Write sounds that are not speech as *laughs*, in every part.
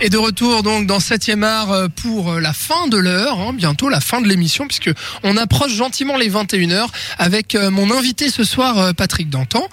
Et de retour donc dans 7e art euh, pour euh, la fin de l'heure, hein, bientôt la fin de l'émission, puisque on approche gentiment les 21h avec euh, mon invité ce soir, Patrick Dantan.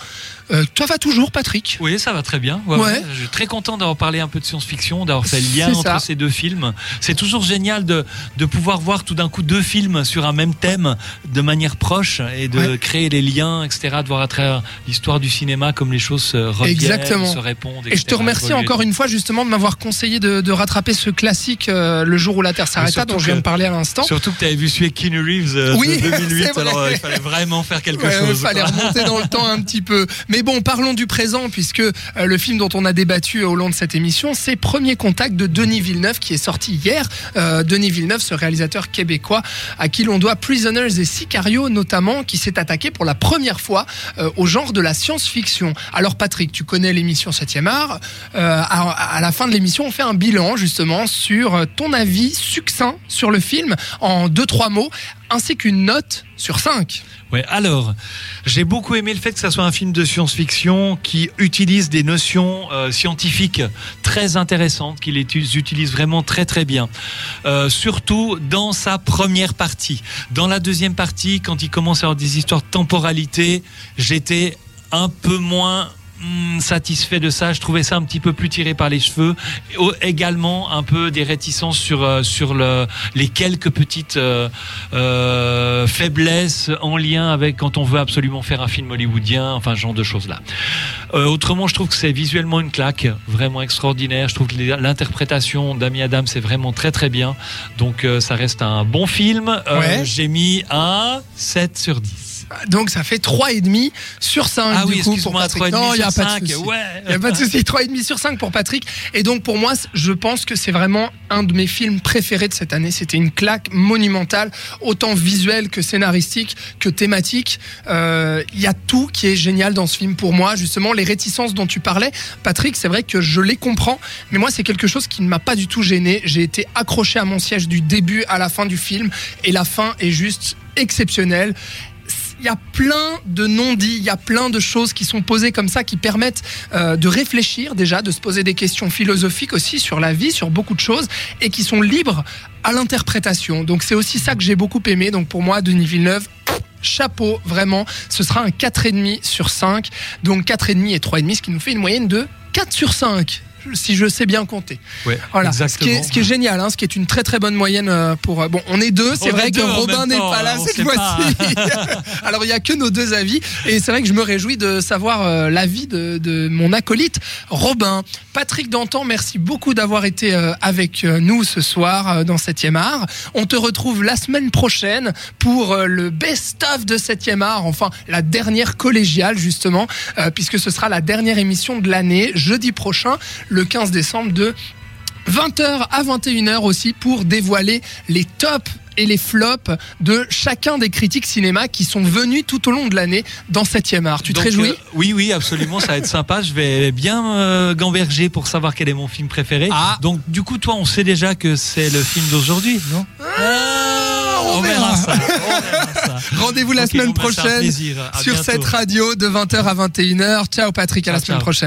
Euh, toi va toujours, Patrick? Oui, ça va très bien. Ouais, Ouais. ouais. Je suis très content d'avoir parlé un peu de science-fiction, d'avoir fait le lien entre ça. ces deux films. C'est toujours génial de, de pouvoir voir tout d'un coup deux films sur un même thème de manière proche et de créer les liens, etc. De voir à travers l'histoire du cinéma comme les choses se reviennent, Exactement. se répondent. Et je te remercie encore une fois justement de m'avoir conseillé de, de rattraper ce classique euh, Le jour où la Terre s'arrêta dont je viens de parler à l'instant. Surtout que tu avais vu celui Keanu Reeves euh, Oui, de 2008, *laughs* c'est vrai. alors euh, il fallait vraiment faire quelque Ouais, Il chose. fallait remonter dans le *laughs* temps un petit peu. Mais bon, parlons du présent, puisque euh, le film dont on a débattu au long de cette émission, c'est Premier Contact de Denis Villeneuve, qui est sorti hier. Denis Villeneuve, ce réalisateur québécois, à qui l'on doit Prisoners et Sicario notamment, qui s'est attaqué pour la première fois au genre de la science-fiction. Alors Patrick, tu connais l'émission 7e art. Euh, à, à la fin de l'émission, on fait un bilan justement sur euh, ton avis succinct sur le film en deux trois mots, ainsi qu'une note sur 5. Ouais, alors, j'ai beaucoup aimé le fait que ça soit un film de science-fiction qui utilise des notions euh, scientifiques très intéressantes, qu'il utilise vraiment très très bien. Euh, surtout dans sa première partie. Dans la deuxième partie, quand il commence à avoir des histoires de temporalité, j'étais un peu moins hum, satisfait de ça. Je trouvais ça un petit peu plus tiré par les cheveux. Et également un peu des réticences sur euh, sur le, les quelques petites euh, euh, faiblesses en lien avec quand on veut absolument faire un film hollywoodien, enfin ce genre de choses là. Euh, autrement, je trouve que c'est visuellement une claque vraiment extraordinaire. Je trouve que l'interprétation d'Amy Adam c'est vraiment très très bien. Donc euh, ça reste un bon film. Ouais. J'ai mis un 7 sur 10. Donc ça fait 3,5 sur 5 Ah du oui, coup pour Patrick. 3,5 Non, il n'y a pas 5, de souci. ouais. Il n'y a pas de souci, 3,5 sur 5 pour Patrick. Et donc pour moi, je pense que c'est vraiment un de mes films préférés de cette année. C'était une claque monumentale, autant visuelle que scénaristique, que thématique. Euh, Il y a tout qui est génial dans ce film pour moi. Justement, les réticences dont tu parlais, Patrick, c'est vrai que je les comprends. Mais moi, c'est quelque chose qui ne m'a pas du tout gêné. J'ai été accroché à mon siège du début à la fin du film. Et la fin est juste exceptionnelle il y a plein de non-dits, il y a plein de choses qui sont posées comme ça qui permettent euh, de réfléchir déjà, de se poser des questions philosophiques aussi sur la vie, sur beaucoup de choses et qui sont libres à l'interprétation. Donc c'est aussi ça que j'ai beaucoup aimé. Donc pour moi, Denis Villeneuve, chapeau, vraiment. Ce sera un 4,5 sur 5. Donc 4,5 et 3,5, ce qui nous fait une moyenne de 4 sur 5 si je sais bien compter. Ouais, Voilà, ce qui, est, ce qui est génial, hein, ce qui est une très très bonne moyenne euh, pour. euh, bon, on est deux, c'est vrai que Robin n'est pas là cette fois-ci. *laughs* Alors il y a que nos deux avis, et c'est vrai que je me réjouis de savoir euh, l'avis de, de mon acolyte Robin. Patrick Dantan, merci beaucoup d'avoir été avec nous ce soir dans 7e art. On te retrouve la semaine prochaine pour le best-of de 7e art, enfin la dernière collégiale justement, puisque ce sera la dernière émission de l'année, jeudi prochain, le 15 décembre de 20h à 21h aussi pour dévoiler les tops et les flops de chacun des critiques cinéma qui sont venus tout au long de l'année dans 7e art. Tu te Donc, réjouis euh, Oui, oui, absolument, ça va être sympa. Je vais bien euh, gamberger pour savoir quel est mon film préféré. Ah. Donc, du coup, toi, on sait déjà que c'est le film d'aujourd'hui, non? Ah, on on verra. *laughs* verra ça. Rendez-vous la semaine bah, prochaine sur bientôt. cette radio de 20h à 21h. Ciao Patrick, à la semaine ciao. prochaine.